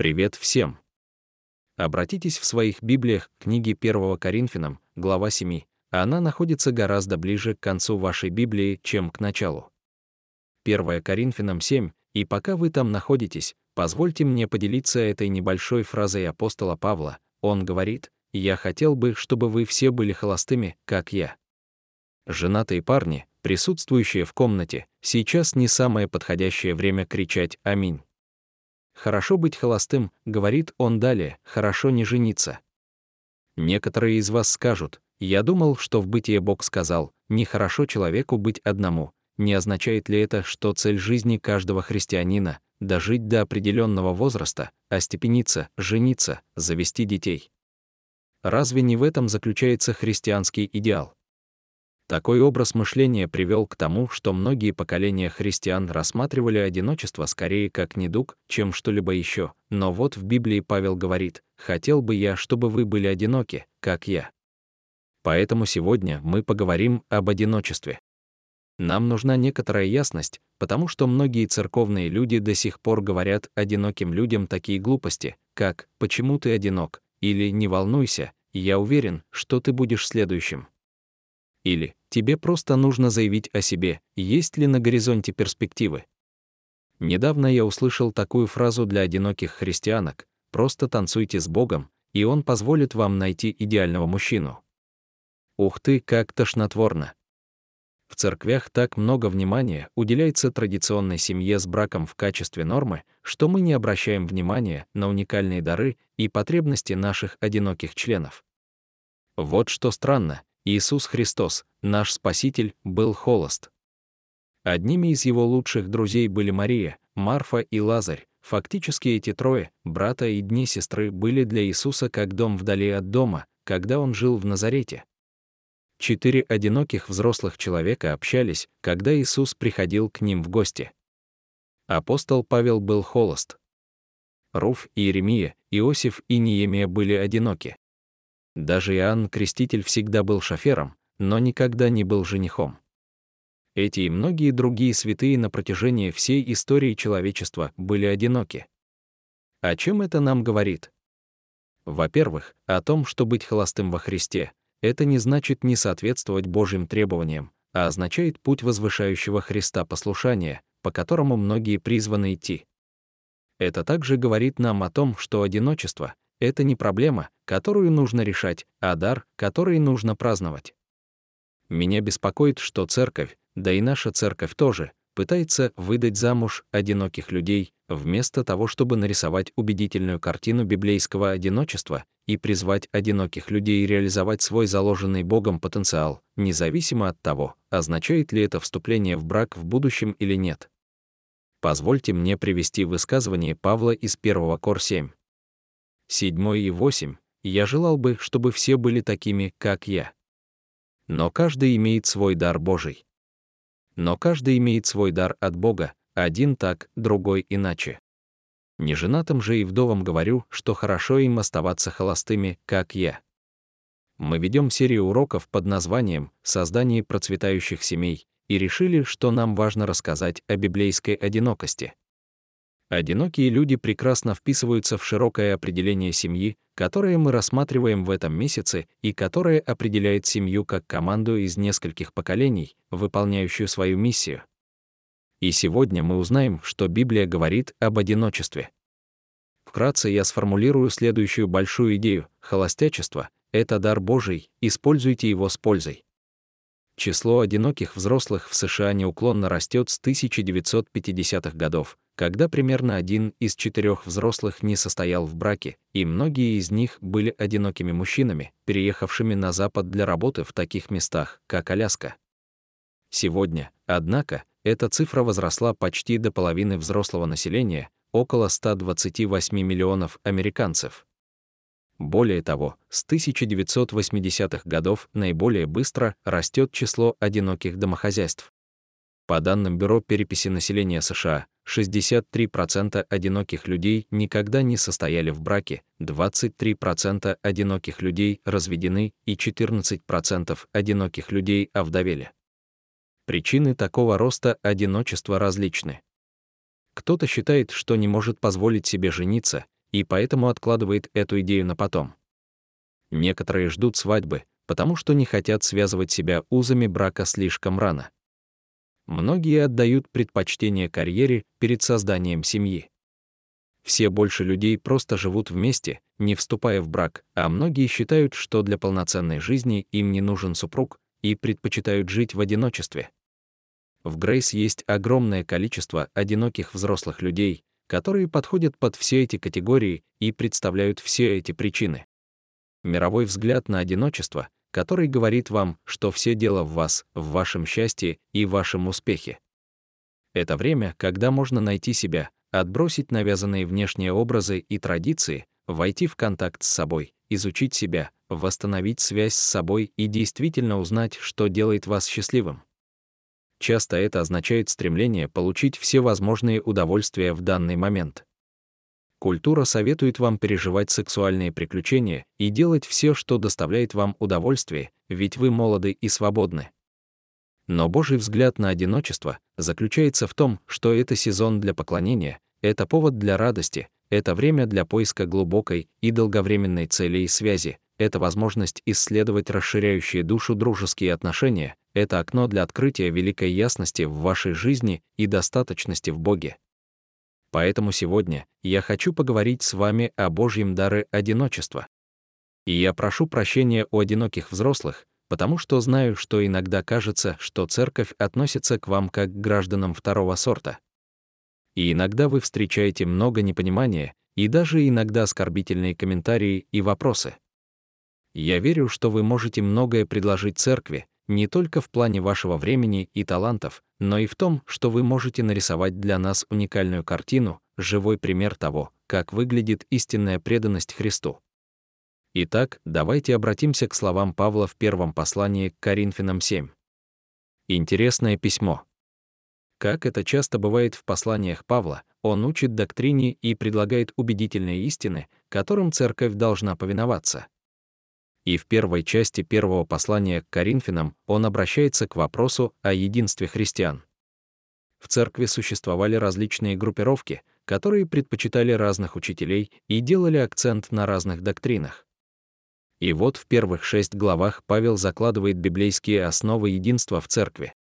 Привет всем! Обратитесь в своих Библиях к книге 1 Коринфянам, глава 7. Она находится гораздо ближе к концу вашей Библии, чем к началу. 1 Коринфянам 7, и пока вы там находитесь, позвольте мне поделиться этой небольшой фразой апостола Павла. Он говорит, «Я хотел бы, чтобы вы все были холостыми, как я». Женатые парни, присутствующие в комнате, сейчас не самое подходящее время кричать «Аминь». Хорошо быть холостым, говорит он далее, хорошо не жениться. Некоторые из вас скажут, я думал, что в бытие Бог сказал, нехорошо человеку быть одному. Не означает ли это, что цель жизни каждого христианина — дожить до определенного возраста, остепениться, жениться, завести детей? Разве не в этом заключается христианский идеал? Такой образ мышления привел к тому, что многие поколения христиан рассматривали одиночество скорее как недуг, чем что-либо еще. Но вот в Библии Павел говорит, «Хотел бы я, чтобы вы были одиноки, как я». Поэтому сегодня мы поговорим об одиночестве. Нам нужна некоторая ясность, потому что многие церковные люди до сих пор говорят одиноким людям такие глупости, как «почему ты одинок?» или «не волнуйся, я уверен, что ты будешь следующим». Или тебе просто нужно заявить о себе, есть ли на горизонте перспективы. Недавно я услышал такую фразу для одиноких христианок «просто танцуйте с Богом, и Он позволит вам найти идеального мужчину». Ух ты, как тошнотворно! В церквях так много внимания уделяется традиционной семье с браком в качестве нормы, что мы не обращаем внимания на уникальные дары и потребности наших одиноких членов. Вот что странно, Иисус Христос, наш Спаситель, был холост. Одними из его лучших друзей были Мария, Марфа и Лазарь. Фактически эти трое, брата и дни сестры, были для Иисуса как дом вдали от дома, когда он жил в Назарете. Четыре одиноких взрослых человека общались, когда Иисус приходил к ним в гости. Апостол Павел был холост. Руф Иеремия, Иосиф и Неемия были одиноки. Даже Иоанн Креститель всегда был шофером, но никогда не был женихом. Эти и многие другие святые на протяжении всей истории человечества были одиноки. О чем это нам говорит? Во-первых, о том, что быть холостым во Христе — это не значит не соответствовать Божьим требованиям, а означает путь возвышающего Христа послушания, по которому многие призваны идти. Это также говорит нам о том, что одиночество это не проблема, которую нужно решать, а дар, который нужно праздновать. Меня беспокоит, что церковь, да и наша церковь тоже, пытается выдать замуж одиноких людей, вместо того, чтобы нарисовать убедительную картину библейского одиночества и призвать одиноких людей реализовать свой заложенный Богом потенциал, независимо от того, означает ли это вступление в брак в будущем или нет. Позвольте мне привести высказывание Павла из 1 Кор 7 седьмой и восемь, я желал бы, чтобы все были такими, как я. Но каждый имеет свой дар Божий. Но каждый имеет свой дар от Бога, один так, другой иначе. Неженатым же и вдовам говорю, что хорошо им оставаться холостыми, как я. Мы ведем серию уроков под названием «Создание процветающих семей» и решили, что нам важно рассказать о библейской одинокости. Одинокие люди прекрасно вписываются в широкое определение семьи, которое мы рассматриваем в этом месяце и которое определяет семью как команду из нескольких поколений, выполняющую свою миссию. И сегодня мы узнаем, что Библия говорит об одиночестве. Вкратце я сформулирую следующую большую идею. Холостячество — это дар Божий, используйте его с пользой. Число одиноких взрослых в США неуклонно растет с 1950-х годов, когда примерно один из четырех взрослых не состоял в браке, и многие из них были одинокими мужчинами, переехавшими на Запад для работы в таких местах, как Аляска. Сегодня, однако, эта цифра возросла почти до половины взрослого населения, около 128 миллионов американцев. Более того, с 1980-х годов наиболее быстро растет число одиноких домохозяйств. По данным Бюро переписи населения США, 63% одиноких людей никогда не состояли в браке, 23% одиноких людей разведены и 14% одиноких людей овдовели. Причины такого роста одиночества различны. Кто-то считает, что не может позволить себе жениться, и поэтому откладывает эту идею на потом. Некоторые ждут свадьбы, потому что не хотят связывать себя узами брака слишком рано. Многие отдают предпочтение карьере перед созданием семьи. Все больше людей просто живут вместе, не вступая в брак, а многие считают, что для полноценной жизни им не нужен супруг и предпочитают жить в одиночестве. В Грейс есть огромное количество одиноких взрослых людей, которые подходят под все эти категории и представляют все эти причины. Мировой взгляд на одиночество, который говорит вам, что все дело в вас, в вашем счастье и вашем успехе. Это время, когда можно найти себя, отбросить навязанные внешние образы и традиции, войти в контакт с собой, изучить себя, восстановить связь с собой и действительно узнать, что делает вас счастливым. Часто это означает стремление получить все возможные удовольствия в данный момент. Культура советует вам переживать сексуальные приключения и делать все, что доставляет вам удовольствие, ведь вы молоды и свободны. Но Божий взгляд на одиночество заключается в том, что это сезон для поклонения, это повод для радости, это время для поиска глубокой и долговременной цели и связи, это возможность исследовать расширяющие душу дружеские отношения, это окно для открытия великой ясности в вашей жизни и достаточности в Боге. Поэтому сегодня я хочу поговорить с вами о Божьем даре одиночества. И я прошу прощения у одиноких взрослых, потому что знаю, что иногда кажется, что церковь относится к вам как к гражданам второго сорта. И иногда вы встречаете много непонимания и даже иногда оскорбительные комментарии и вопросы. Я верю, что вы можете многое предложить церкви, не только в плане вашего времени и талантов, но и в том, что вы можете нарисовать для нас уникальную картину, живой пример того, как выглядит истинная преданность Христу. Итак, давайте обратимся к словам Павла в первом послании к Коринфянам 7. Интересное письмо. Как это часто бывает в посланиях Павла, он учит доктрине и предлагает убедительные истины, которым церковь должна повиноваться. И в первой части первого послания к Коринфянам он обращается к вопросу о единстве христиан. В церкви существовали различные группировки, которые предпочитали разных учителей и делали акцент на разных доктринах. И вот в первых шесть главах Павел закладывает библейские основы единства в церкви.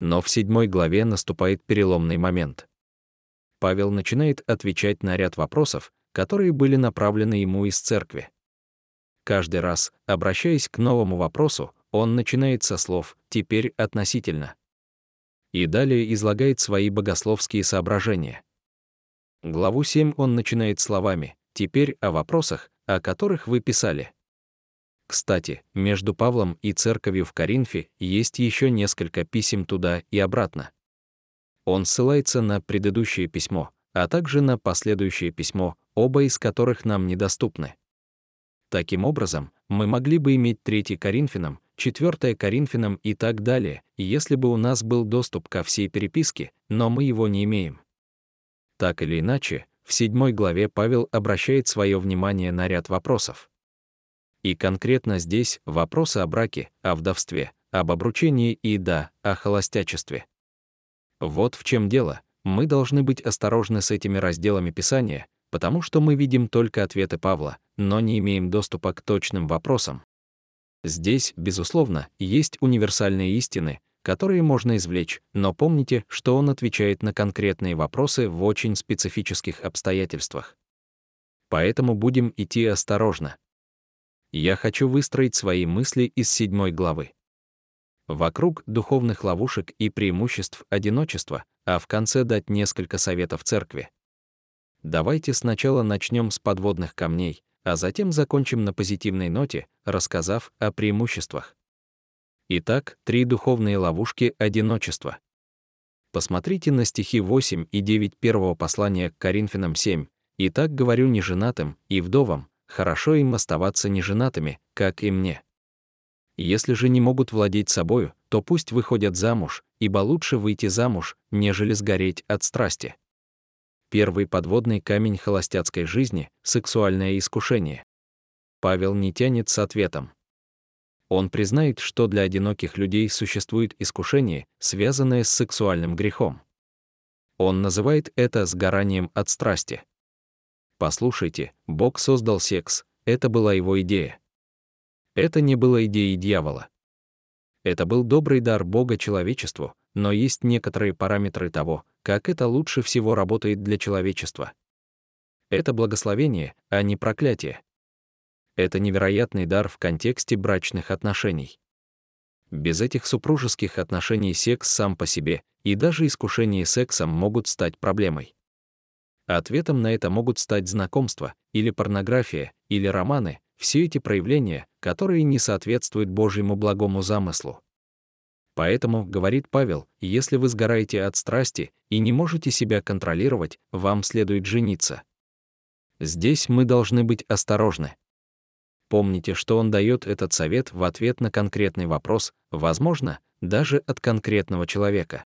Но в седьмой главе наступает переломный момент. Павел начинает отвечать на ряд вопросов, которые были направлены ему из церкви. Каждый раз, обращаясь к новому вопросу, он начинает со слов «теперь относительно» и далее излагает свои богословские соображения. Главу 7 он начинает словами «теперь о вопросах, о которых вы писали». Кстати, между Павлом и церковью в Коринфе есть еще несколько писем туда и обратно. Он ссылается на предыдущее письмо, а также на последующее письмо, оба из которых нам недоступны. Таким образом, мы могли бы иметь 3 Коринфянам, 4 Коринфянам и так далее, если бы у нас был доступ ко всей переписке, но мы его не имеем. Так или иначе, в 7 главе Павел обращает свое внимание на ряд вопросов. И конкретно здесь вопросы о браке, о вдовстве, об обручении и, да, о холостячестве. Вот в чем дело. Мы должны быть осторожны с этими разделами Писания, потому что мы видим только ответы Павла, но не имеем доступа к точным вопросам. Здесь, безусловно, есть универсальные истины, которые можно извлечь, но помните, что он отвечает на конкретные вопросы в очень специфических обстоятельствах. Поэтому будем идти осторожно я хочу выстроить свои мысли из седьмой главы. Вокруг духовных ловушек и преимуществ одиночества, а в конце дать несколько советов церкви. Давайте сначала начнем с подводных камней, а затем закончим на позитивной ноте, рассказав о преимуществах. Итак, три духовные ловушки одиночества. Посмотрите на стихи 8 и 9 первого послания к Коринфянам 7. «Итак говорю неженатым и вдовам, хорошо им оставаться неженатыми, как и мне. Если же не могут владеть собою, то пусть выходят замуж, ибо лучше выйти замуж, нежели сгореть от страсти. Первый подводный камень холостяцкой жизни — сексуальное искушение. Павел не тянет с ответом. Он признает, что для одиноких людей существует искушение, связанное с сексуальным грехом. Он называет это сгоранием от страсти. Послушайте, Бог создал секс, это была его идея. Это не было идеей дьявола. Это был добрый дар Бога человечеству, но есть некоторые параметры того, как это лучше всего работает для человечества. Это благословение, а не проклятие. Это невероятный дар в контексте брачных отношений. Без этих супружеских отношений секс сам по себе и даже искушение сексом могут стать проблемой. Ответом на это могут стать знакомства, или порнография, или романы, все эти проявления, которые не соответствуют Божьему благому замыслу. Поэтому, говорит Павел, если вы сгораете от страсти и не можете себя контролировать, вам следует жениться. Здесь мы должны быть осторожны. Помните, что он дает этот совет в ответ на конкретный вопрос, возможно, даже от конкретного человека.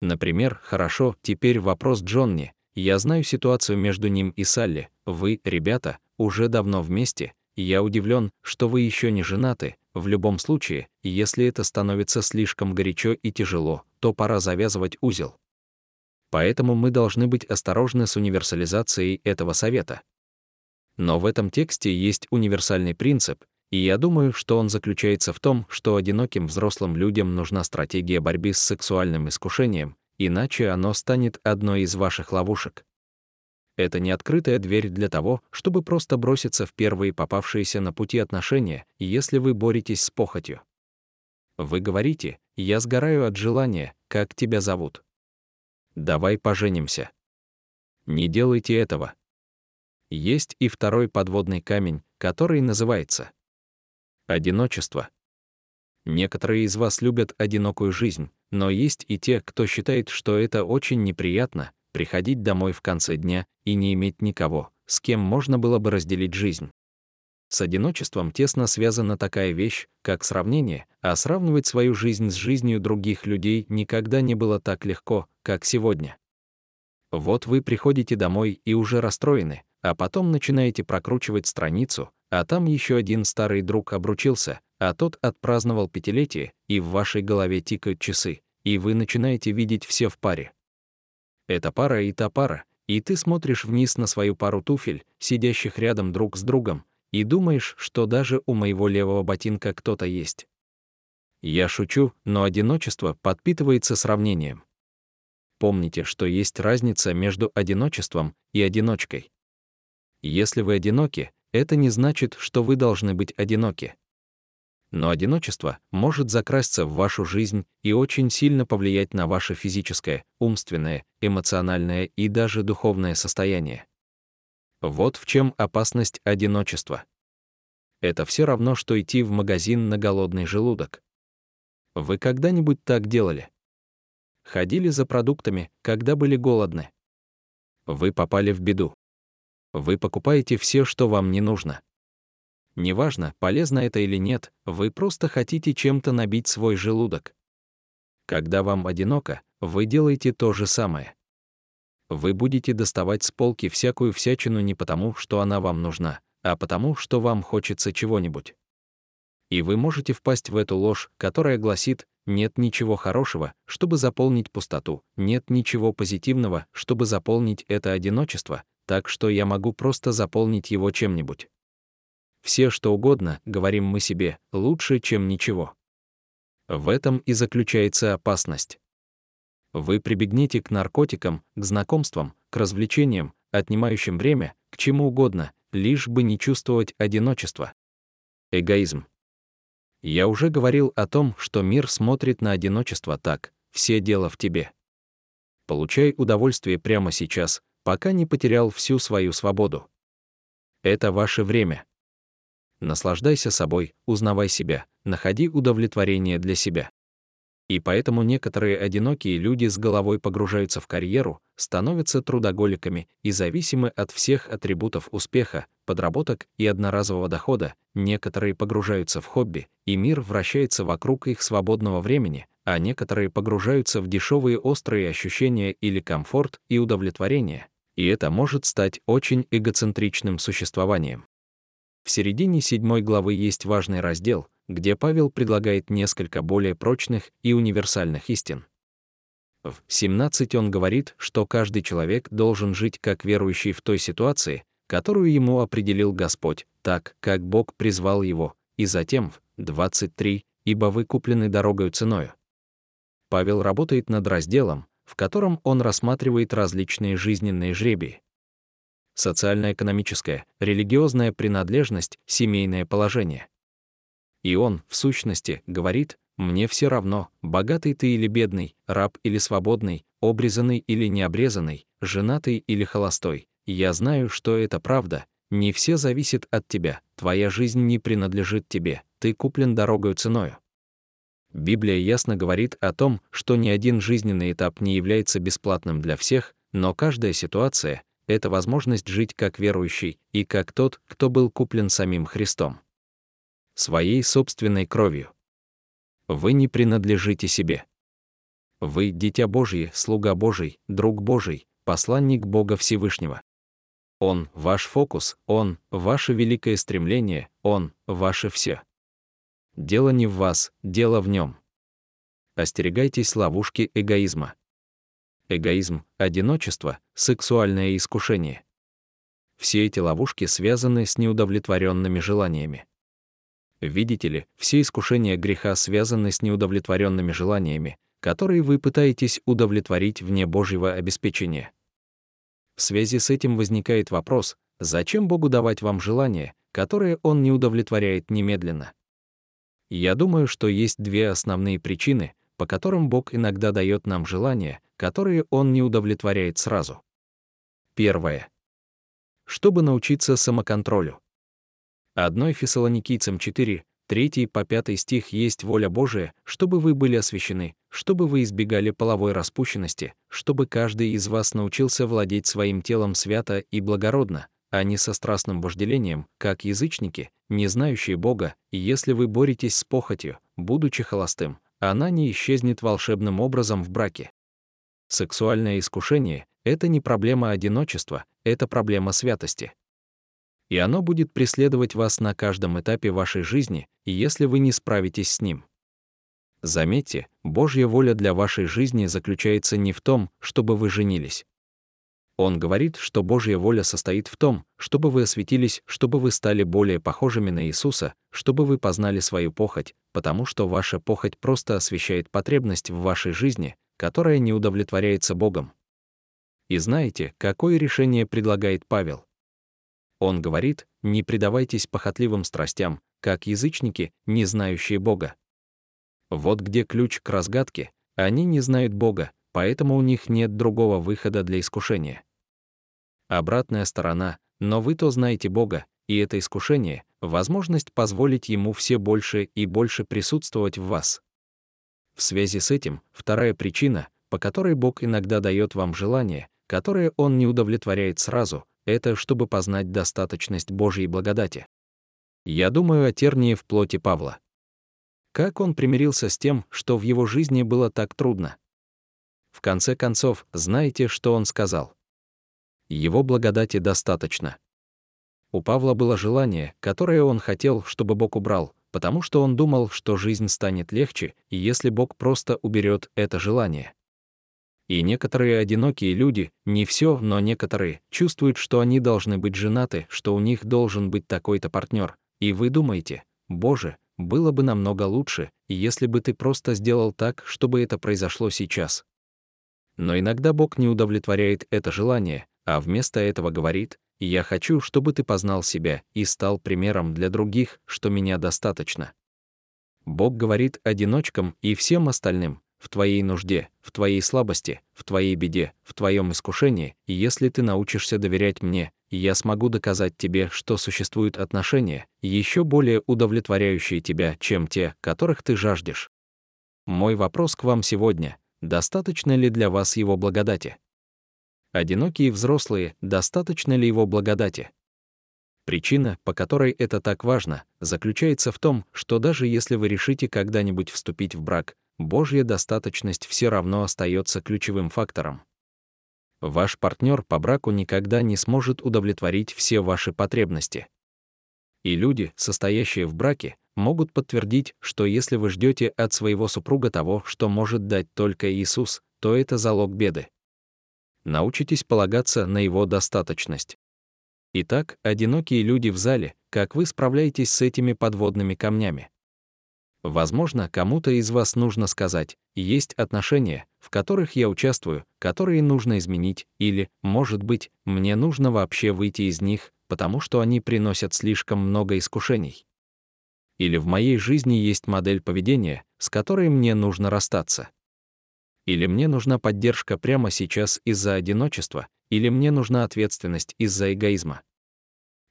Например, хорошо, теперь вопрос Джонни. Я знаю ситуацию между ним и Салли. Вы, ребята, уже давно вместе. Я удивлен, что вы еще не женаты. В любом случае, если это становится слишком горячо и тяжело, то пора завязывать узел. Поэтому мы должны быть осторожны с универсализацией этого совета. Но в этом тексте есть универсальный принцип, и я думаю, что он заключается в том, что одиноким взрослым людям нужна стратегия борьбы с сексуальным искушением, иначе оно станет одной из ваших ловушек. Это не открытая дверь для того, чтобы просто броситься в первые попавшиеся на пути отношения, если вы боретесь с похотью. Вы говорите, я сгораю от желания, как тебя зовут. Давай поженимся. Не делайте этого. Есть и второй подводный камень, который называется одиночество. Некоторые из вас любят одинокую жизнь, но есть и те, кто считает, что это очень неприятно, приходить домой в конце дня и не иметь никого, с кем можно было бы разделить жизнь. С одиночеством тесно связана такая вещь, как сравнение, а сравнивать свою жизнь с жизнью других людей никогда не было так легко, как сегодня. Вот вы приходите домой и уже расстроены, а потом начинаете прокручивать страницу, а там еще один старый друг обручился, а тот отпраздновал пятилетие, и в вашей голове тикают часы, и вы начинаете видеть все в паре. Это пара и та пара, и ты смотришь вниз на свою пару туфель, сидящих рядом друг с другом, и думаешь, что даже у моего левого ботинка кто-то есть. Я шучу, но одиночество подпитывается сравнением. Помните, что есть разница между одиночеством и одиночкой. Если вы одиноки, это не значит, что вы должны быть одиноки но одиночество может закрасться в вашу жизнь и очень сильно повлиять на ваше физическое, умственное, эмоциональное и даже духовное состояние. Вот в чем опасность одиночества. Это все равно, что идти в магазин на голодный желудок. Вы когда-нибудь так делали? Ходили за продуктами, когда были голодны? Вы попали в беду. Вы покупаете все, что вам не нужно. Неважно, полезно это или нет, вы просто хотите чем-то набить свой желудок. Когда вам одиноко, вы делаете то же самое. Вы будете доставать с полки всякую всячину не потому, что она вам нужна, а потому, что вам хочется чего-нибудь. И вы можете впасть в эту ложь, которая гласит, нет ничего хорошего, чтобы заполнить пустоту, нет ничего позитивного, чтобы заполнить это одиночество, так что я могу просто заполнить его чем-нибудь. Все что угодно, говорим мы себе, лучше, чем ничего. В этом и заключается опасность. Вы прибегнете к наркотикам, к знакомствам, к развлечениям, отнимающим время, к чему угодно, лишь бы не чувствовать одиночество. Эгоизм. Я уже говорил о том, что мир смотрит на одиночество так, все дело в тебе. Получай удовольствие прямо сейчас, пока не потерял всю свою свободу. Это ваше время. Наслаждайся собой, узнавай себя, находи удовлетворение для себя. И поэтому некоторые одинокие люди с головой погружаются в карьеру, становятся трудоголиками и зависимы от всех атрибутов успеха, подработок и одноразового дохода, некоторые погружаются в хобби, и мир вращается вокруг их свободного времени, а некоторые погружаются в дешевые острые ощущения или комфорт и удовлетворение, и это может стать очень эгоцентричным существованием. В середине седьмой главы есть важный раздел, где Павел предлагает несколько более прочных и универсальных истин. В 17 он говорит, что каждый человек должен жить как верующий в той ситуации, которую ему определил Господь, так, как Бог призвал его, и затем в 23, ибо вы куплены дорогою ценою. Павел работает над разделом, в котором он рассматривает различные жизненные жребии. Социально-экономическая, религиозная принадлежность, семейное положение. И он, в сущности, говорит, «Мне все равно, богатый ты или бедный, раб или свободный, обрезанный или необрезанный, женатый или холостой. Я знаю, что это правда, не все зависит от тебя, твоя жизнь не принадлежит тебе, ты куплен дорогою ценою. Библия ясно говорит о том, что ни один жизненный этап не является бесплатным для всех, но каждая ситуация — это возможность жить как верующий и как тот, кто был куплен самим Христом. Своей собственной кровью. Вы не принадлежите себе. Вы — дитя Божье, слуга Божий, друг Божий, посланник Бога Всевышнего. Он — ваш фокус, Он — ваше великое стремление, Он — ваше все. Дело не в вас, дело в нем. Остерегайтесь ловушки эгоизма. Эгоизм, одиночество, сексуальное искушение. Все эти ловушки связаны с неудовлетворенными желаниями. Видите ли, все искушения греха связаны с неудовлетворенными желаниями, которые вы пытаетесь удовлетворить вне Божьего обеспечения. В связи с этим возникает вопрос, зачем Богу давать вам желание, которое Он не удовлетворяет немедленно? Я думаю, что есть две основные причины, по которым Бог иногда дает нам желания, которые Он не удовлетворяет сразу. Первое. Чтобы научиться самоконтролю. Одной Фессалоникийцам 4, 3 по 5 стих есть воля Божия, чтобы вы были освящены, чтобы вы избегали половой распущенности, чтобы каждый из вас научился владеть своим телом свято и благородно, а не со страстным вожделением, как язычники, не знающие Бога, и если вы боретесь с похотью, будучи холостым, она не исчезнет волшебным образом в браке. Сексуальное искушение — это не проблема одиночества, это проблема святости. И оно будет преследовать вас на каждом этапе вашей жизни, если вы не справитесь с ним. Заметьте, Божья воля для вашей жизни заключается не в том, чтобы вы женились. Он говорит, что Божья воля состоит в том, чтобы вы осветились, чтобы вы стали более похожими на Иисуса, чтобы вы познали свою похоть, потому что ваша похоть просто освещает потребность в вашей жизни, которая не удовлетворяется Богом. И знаете, какое решение предлагает Павел? Он говорит, не предавайтесь похотливым страстям, как язычники, не знающие Бога. Вот где ключ к разгадке, они не знают Бога, поэтому у них нет другого выхода для искушения обратная сторона, но вы то знаете Бога, и это искушение — возможность позволить Ему все больше и больше присутствовать в вас. В связи с этим, вторая причина, по которой Бог иногда дает вам желание, которое Он не удовлетворяет сразу, это чтобы познать достаточность Божьей благодати. Я думаю о тернии в плоти Павла. Как он примирился с тем, что в его жизни было так трудно? В конце концов, знаете, что он сказал? его благодати достаточно. У Павла было желание, которое он хотел, чтобы Бог убрал, потому что он думал, что жизнь станет легче, если Бог просто уберет это желание. И некоторые одинокие люди, не все, но некоторые, чувствуют, что они должны быть женаты, что у них должен быть такой-то партнер. И вы думаете, «Боже, было бы намного лучше, если бы ты просто сделал так, чтобы это произошло сейчас». Но иногда Бог не удовлетворяет это желание, а вместо этого говорит, «Я хочу, чтобы ты познал себя и стал примером для других, что меня достаточно». Бог говорит одиночкам и всем остальным, в твоей нужде, в твоей слабости, в твоей беде, в твоем искушении, и если ты научишься доверять мне, я смогу доказать тебе, что существуют отношения, еще более удовлетворяющие тебя, чем те, которых ты жаждешь. Мой вопрос к вам сегодня — достаточно ли для вас его благодати? Одинокие взрослые, достаточно ли его благодати? Причина, по которой это так важно, заключается в том, что даже если вы решите когда-нибудь вступить в брак, Божья достаточность все равно остается ключевым фактором. Ваш партнер по браку никогда не сможет удовлетворить все ваши потребности. И люди, состоящие в браке, могут подтвердить, что если вы ждете от своего супруга того, что может дать только Иисус, то это залог беды. Научитесь полагаться на его достаточность. Итак, одинокие люди в зале, как вы справляетесь с этими подводными камнями? Возможно, кому-то из вас нужно сказать, есть отношения, в которых я участвую, которые нужно изменить, или, может быть, мне нужно вообще выйти из них, потому что они приносят слишком много искушений. Или в моей жизни есть модель поведения, с которой мне нужно расстаться. Или мне нужна поддержка прямо сейчас из-за одиночества, или мне нужна ответственность из-за эгоизма.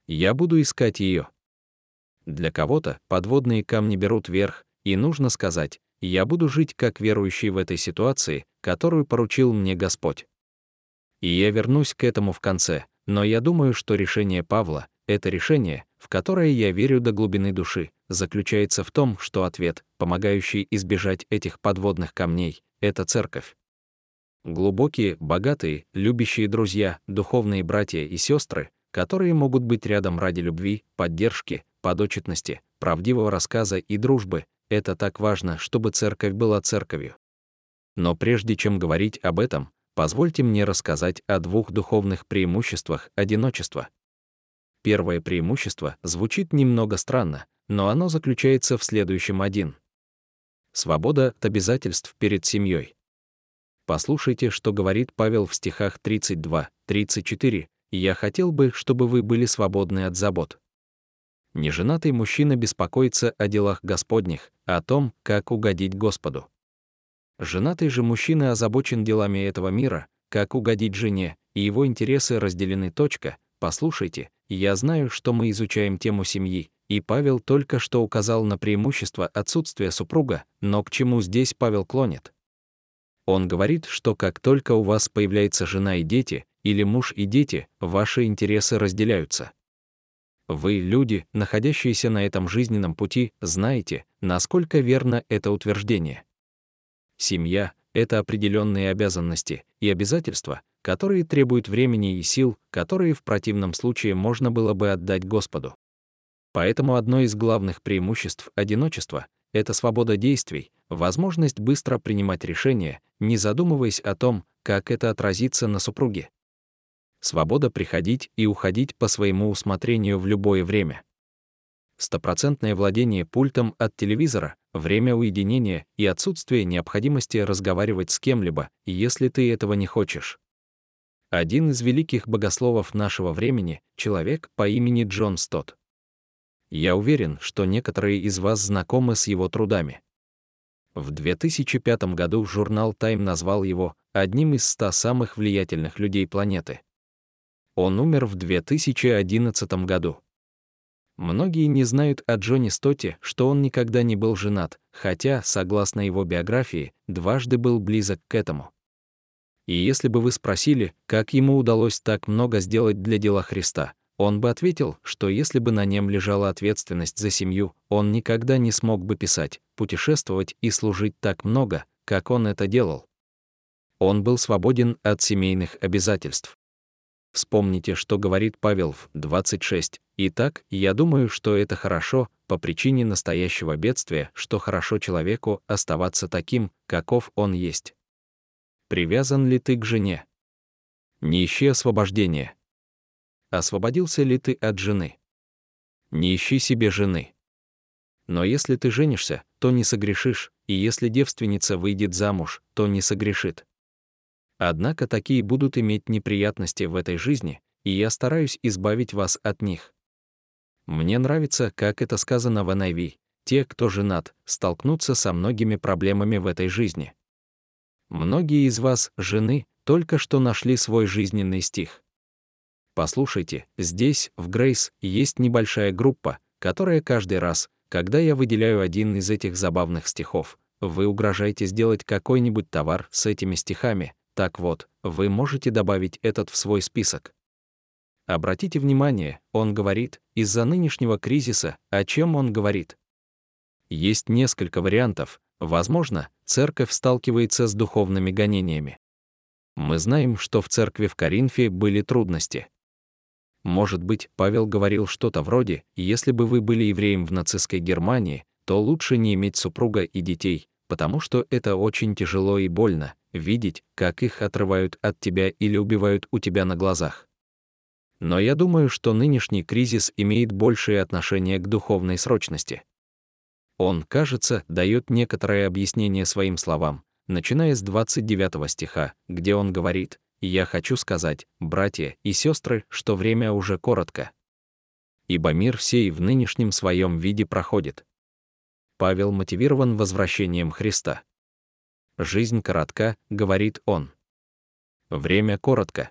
Я буду искать ее. Для кого-то подводные камни берут верх, и нужно сказать, я буду жить как верующий в этой ситуации, которую поручил мне Господь. И я вернусь к этому в конце, но я думаю, что решение Павла — это решение, в которое я верю до глубины души, заключается в том, что ответ, помогающий избежать этих подводных камней, — это церковь. Глубокие, богатые, любящие друзья, духовные братья и сестры, которые могут быть рядом ради любви, поддержки, подочетности, правдивого рассказа и дружбы, это так важно, чтобы церковь была церковью. Но прежде чем говорить об этом, позвольте мне рассказать о двух духовных преимуществах одиночества. Первое преимущество звучит немного странно, но оно заключается в следующем один. Свобода от обязательств перед семьей. Послушайте, что говорит Павел в стихах 32, 34. «Я хотел бы, чтобы вы были свободны от забот». Неженатый мужчина беспокоится о делах Господних, о том, как угодить Господу. Женатый же мужчина озабочен делами этого мира, как угодить жене, и его интересы разделены. Точка. Послушайте, я знаю, что мы изучаем тему семьи, и Павел только что указал на преимущество отсутствия супруга, но к чему здесь Павел клонит? Он говорит, что как только у вас появляется жена и дети, или муж и дети, ваши интересы разделяются. Вы, люди, находящиеся на этом жизненном пути, знаете, насколько верно это утверждение. Семья — это определенные обязанности и обязательства, которые требуют времени и сил, которые в противном случае можно было бы отдать Господу. Поэтому одно из главных преимуществ одиночества — это свобода действий, возможность быстро принимать решения, не задумываясь о том, как это отразится на супруге. Свобода приходить и уходить по своему усмотрению в любое время. Стопроцентное владение пультом от телевизора, время уединения и отсутствие необходимости разговаривать с кем-либо, если ты этого не хочешь. Один из великих богословов нашего времени — человек по имени Джон Стот. Я уверен, что некоторые из вас знакомы с его трудами. В 2005 году журнал Time назвал его одним из 100 самых влиятельных людей планеты. Он умер в 2011 году. Многие не знают о Джоне Стоте, что он никогда не был женат, хотя, согласно его биографии, дважды был близок к этому. И если бы вы спросили, как ему удалось так много сделать для дела Христа, он бы ответил, что если бы на нем лежала ответственность за семью, он никогда не смог бы писать, путешествовать и служить так много, как он это делал. Он был свободен от семейных обязательств. Вспомните, что говорит Павел в 26. «Итак, я думаю, что это хорошо, по причине настоящего бедствия, что хорошо человеку оставаться таким, каков он есть. Привязан ли ты к жене? Не ищи освобождения, освободился ли ты от жены. Не ищи себе жены. Но если ты женишься, то не согрешишь, и если девственница выйдет замуж, то не согрешит. Однако такие будут иметь неприятности в этой жизни, и я стараюсь избавить вас от них. Мне нравится, как это сказано в NIV. Те, кто женат, столкнутся со многими проблемами в этой жизни. Многие из вас, жены, только что нашли свой жизненный стих. Послушайте, здесь, в Грейс, есть небольшая группа, которая каждый раз, когда я выделяю один из этих забавных стихов, вы угрожаете сделать какой-нибудь товар с этими стихами, так вот, вы можете добавить этот в свой список. Обратите внимание, он говорит, из-за нынешнего кризиса, о чем он говорит. Есть несколько вариантов, возможно, церковь сталкивается с духовными гонениями. Мы знаем, что в церкви в Коринфе были трудности. Может быть, Павел говорил что-то вроде «Если бы вы были евреем в нацистской Германии, то лучше не иметь супруга и детей, потому что это очень тяжело и больно видеть, как их отрывают от тебя или убивают у тебя на глазах. Но я думаю, что нынешний кризис имеет большее отношение к духовной срочности. Он, кажется, дает некоторое объяснение своим словам, начиная с 29 стиха, где он говорит «Я хочу сказать, братья и сестры, что время уже коротко. Ибо мир сей в нынешнем своем виде проходит». Павел мотивирован возвращением Христа. «Жизнь коротка», — говорит он. «Время коротко».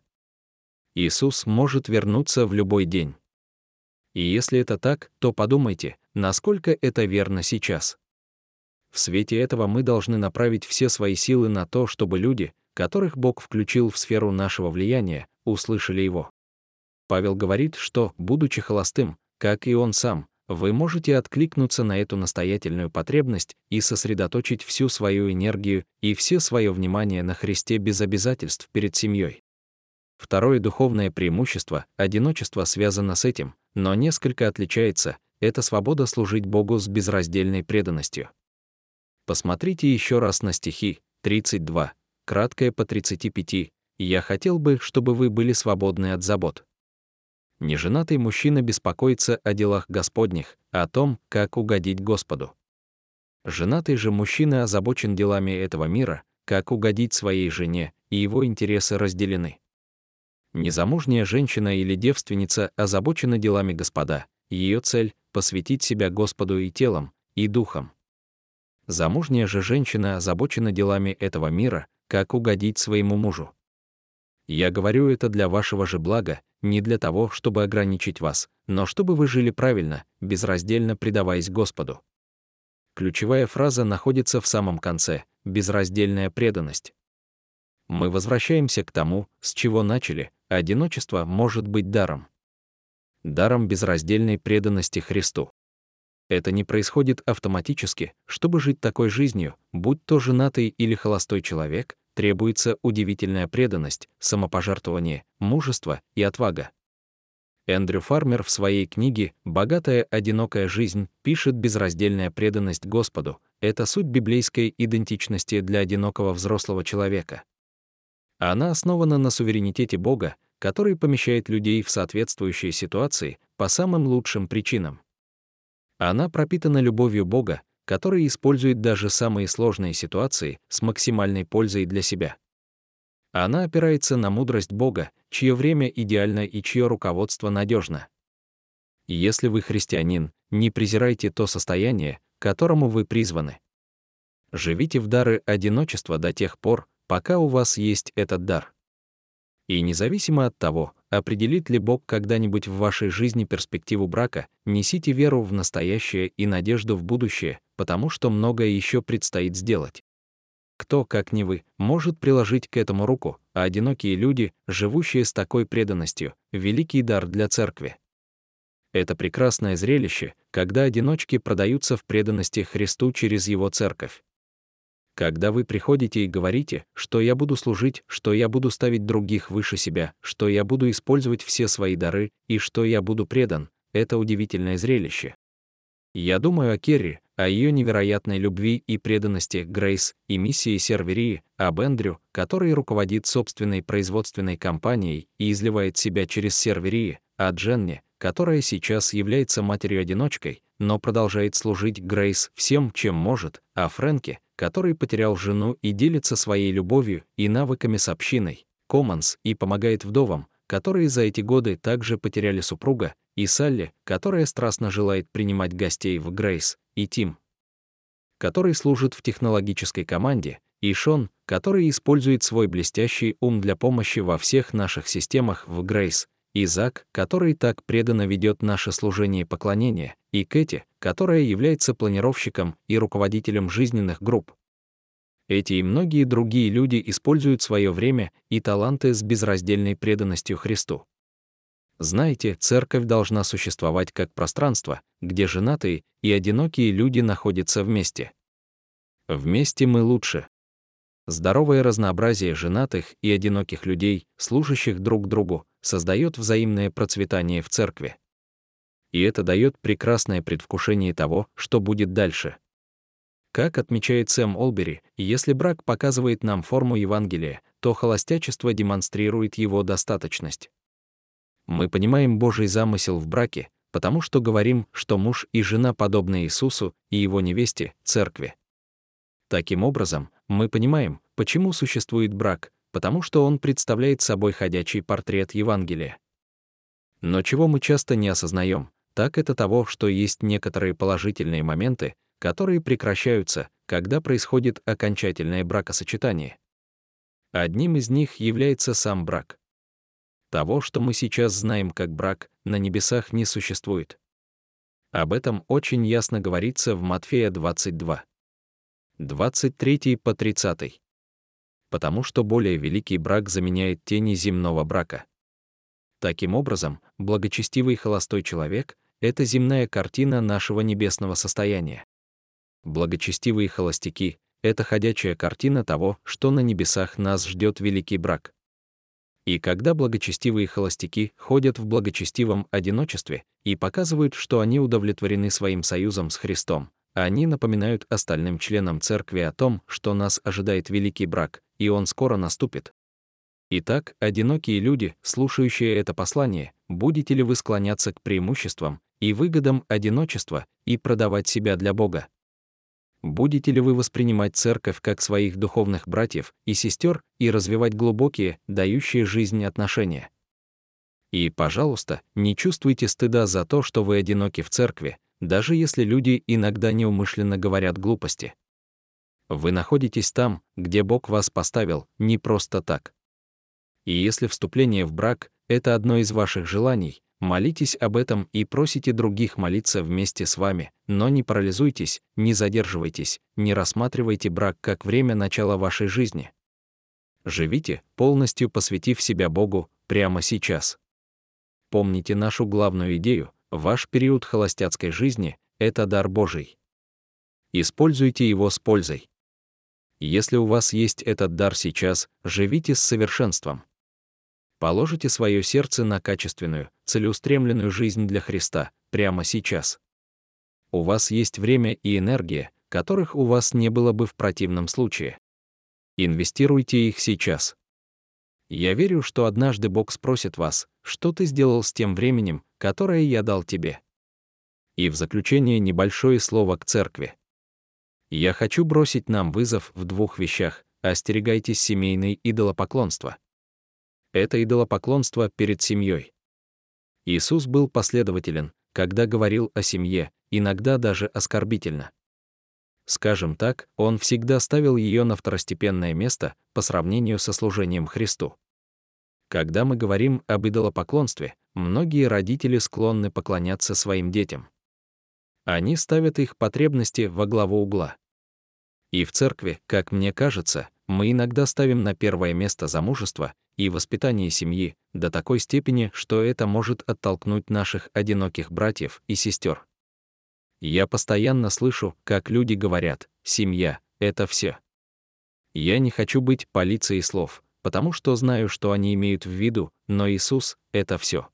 Иисус может вернуться в любой день. И если это так, то подумайте, насколько это верно сейчас. В свете этого мы должны направить все свои силы на то, чтобы люди, которых Бог включил в сферу нашего влияния, услышали Его. Павел говорит, что, будучи холостым, как и он сам, вы можете откликнуться на эту настоятельную потребность и сосредоточить всю свою энергию и все свое внимание на Христе без обязательств перед семьей. Второе духовное преимущество — одиночество связано с этим, но несколько отличается — это свобода служить Богу с безраздельной преданностью. Посмотрите еще раз на стихи 32, краткое по 35, «Я хотел бы, чтобы вы были свободны от забот». Неженатый мужчина беспокоится о делах Господних, о том, как угодить Господу. Женатый же мужчина озабочен делами этого мира, как угодить своей жене, и его интересы разделены. Незамужняя женщина или девственница озабочена делами Господа, ее цель — посвятить себя Господу и телом, и духом. Замужняя же женщина озабочена делами этого мира, как угодить своему мужу. Я говорю это для вашего же блага, не для того, чтобы ограничить вас, но чтобы вы жили правильно, безраздельно предаваясь Господу. Ключевая фраза находится в самом конце — безраздельная преданность. Мы возвращаемся к тому, с чего начали, одиночество может быть даром. Даром безраздельной преданности Христу. Это не происходит автоматически, чтобы жить такой жизнью, будь то женатый или холостой человек, требуется удивительная преданность, самопожертвование, мужество и отвага. Эндрю Фармер в своей книге «Богатая одинокая жизнь» пишет «Безраздельная преданность Господу» — это суть библейской идентичности для одинокого взрослого человека. Она основана на суверенитете Бога, который помещает людей в соответствующие ситуации по самым лучшим причинам. Она пропитана любовью Бога, который использует даже самые сложные ситуации с максимальной пользой для себя. Она опирается на мудрость Бога, чье время идеально и чье руководство надежно. Если вы христианин, не презирайте то состояние, к которому вы призваны. Живите в дары одиночества до тех пор, пока у вас есть этот дар. И независимо от того, определит ли Бог когда-нибудь в вашей жизни перспективу брака, несите веру в настоящее и надежду в будущее, потому что многое еще предстоит сделать. Кто, как не вы, может приложить к этому руку, а одинокие люди, живущие с такой преданностью, великий дар для церкви. Это прекрасное зрелище, когда одиночки продаются в преданности Христу через его церковь. Когда вы приходите и говорите, что я буду служить, что я буду ставить других выше себя, что я буду использовать все свои дары и что я буду предан, это удивительное зрелище. Я думаю о Керри, о ее невероятной любви и преданности Грейс и миссии Серверии, об Эндрю, который руководит собственной производственной компанией и изливает себя через Серверии, о Дженне, которая сейчас является матерью-одиночкой, но продолжает служить Грейс всем, чем может, о Фрэнке, который потерял жену и делится своей любовью и навыками с общиной, Commons и помогает вдовам, которые за эти годы также потеряли супруга, и Салли, которая страстно желает принимать гостей в Грейс, и Тим, который служит в технологической команде, и Шон, который использует свой блестящий ум для помощи во всех наших системах в Грейс, и Зак, который так преданно ведет наше служение и поклонение, и Кэти, которая является планировщиком и руководителем жизненных групп. Эти и многие другие люди используют свое время и таланты с безраздельной преданностью Христу. Знаете, церковь должна существовать как пространство, где женатые и одинокие люди находятся вместе. Вместе мы лучше. Здоровое разнообразие женатых и одиноких людей, служащих друг другу, создает взаимное процветание в церкви. И это дает прекрасное предвкушение того, что будет дальше. Как отмечает Сэм Олбери, если брак показывает нам форму Евангелия, то холостячество демонстрирует его достаточность. Мы понимаем Божий замысел в браке, потому что говорим, что муж и жена подобны Иисусу и его невесте, церкви. Таким образом, мы понимаем, почему существует брак, потому что он представляет собой ходячий портрет Евангелия. Но чего мы часто не осознаем, так это того, что есть некоторые положительные моменты, которые прекращаются, когда происходит окончательное бракосочетание. Одним из них является сам брак. Того, что мы сейчас знаем как брак, на небесах не существует. Об этом очень ясно говорится в Матфея 22. 23 по 30. Потому что более великий брак заменяет тени земного брака. Таким образом, благочестивый холостой человек — это земная картина нашего небесного состояния. Благочестивые холостяки — это ходячая картина того, что на небесах нас ждет великий брак. И когда благочестивые холостяки ходят в благочестивом одиночестве и показывают, что они удовлетворены своим союзом с Христом, они напоминают остальным членам церкви о том, что нас ожидает великий брак, и он скоро наступит. Итак, одинокие люди, слушающие это послание, будете ли вы склоняться к преимуществам и выгодам одиночества и продавать себя для Бога? Будете ли вы воспринимать церковь как своих духовных братьев и сестер и развивать глубокие, дающие жизнь отношения? И, пожалуйста, не чувствуйте стыда за то, что вы одиноки в церкви, даже если люди иногда неумышленно говорят глупости. Вы находитесь там, где Бог вас поставил, не просто так. И если вступление в брак — это одно из ваших желаний, молитесь об этом и просите других молиться вместе с вами, но не парализуйтесь, не задерживайтесь, не рассматривайте брак как время начала вашей жизни. Живите, полностью посвятив себя Богу, прямо сейчас. Помните нашу главную идею, ваш период холостяцкой жизни — это дар Божий. Используйте его с пользой. Если у вас есть этот дар сейчас, живите с совершенством. Положите свое сердце на качественную, целеустремленную жизнь для Христа прямо сейчас. У вас есть время и энергия, которых у вас не было бы в противном случае. Инвестируйте их сейчас. Я верю, что однажды Бог спросит вас, что ты сделал с тем временем, которое я дал тебе. И в заключение небольшое слово к церкви. Я хочу бросить нам вызов в двух вещах. Остерегайтесь семейной идолопоклонства это идолопоклонство перед семьей. Иисус был последователен, когда говорил о семье, иногда даже оскорбительно. Скажем так, он всегда ставил ее на второстепенное место по сравнению со служением Христу. Когда мы говорим об идолопоклонстве, многие родители склонны поклоняться своим детям. Они ставят их потребности во главу угла. И в церкви, как мне кажется, мы иногда ставим на первое место замужество и воспитание семьи до такой степени, что это может оттолкнуть наших одиноких братьев и сестер. Я постоянно слышу, как люди говорят «семья — это все». Я не хочу быть полицией слов, потому что знаю, что они имеют в виду, но Иисус — это все.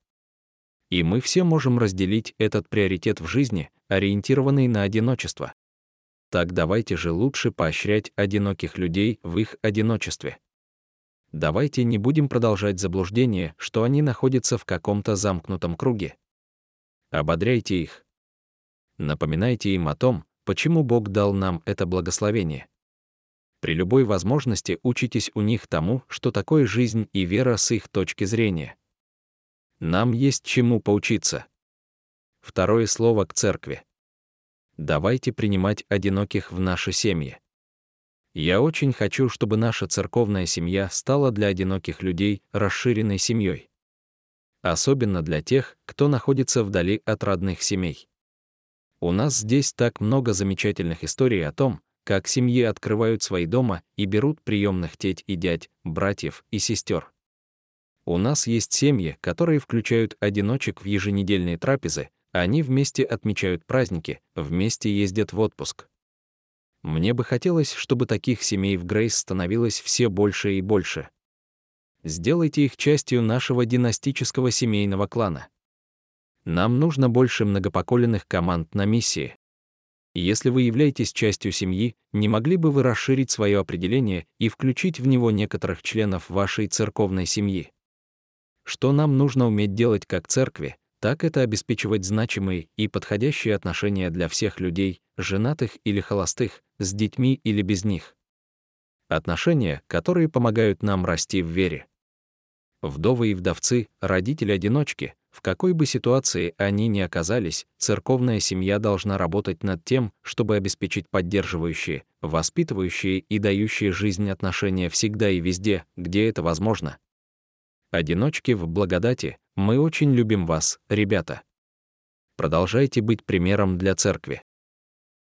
И мы все можем разделить этот приоритет в жизни, ориентированный на одиночество. Так давайте же лучше поощрять одиноких людей в их одиночестве. Давайте не будем продолжать заблуждение, что они находятся в каком-то замкнутом круге. Ободряйте их. Напоминайте им о том, почему Бог дал нам это благословение. При любой возможности учитесь у них тому, что такое жизнь и вера с их точки зрения. Нам есть чему поучиться. Второе слово к церкви. Давайте принимать одиноких в наши семьи. Я очень хочу, чтобы наша церковная семья стала для одиноких людей расширенной семьей. Особенно для тех, кто находится вдали от родных семей. У нас здесь так много замечательных историй о том, как семьи открывают свои дома и берут приемных теть и дядь, братьев и сестер. У нас есть семьи, которые включают одиночек в еженедельные трапезы, они вместе отмечают праздники, вместе ездят в отпуск. Мне бы хотелось, чтобы таких семей в Грейс становилось все больше и больше. Сделайте их частью нашего династического семейного клана. Нам нужно больше многопоколенных команд на миссии. Если вы являетесь частью семьи, не могли бы вы расширить свое определение и включить в него некоторых членов вашей церковной семьи? Что нам нужно уметь делать как церкви, так это обеспечивать значимые и подходящие отношения для всех людей, женатых или холостых, с детьми или без них. Отношения, которые помогают нам расти в вере. Вдовы и вдовцы, родители-одиночки, в какой бы ситуации они ни оказались, церковная семья должна работать над тем, чтобы обеспечить поддерживающие, воспитывающие и дающие жизнь отношения всегда и везде, где это возможно. Одиночки в благодати, мы очень любим вас, ребята. Продолжайте быть примером для церкви.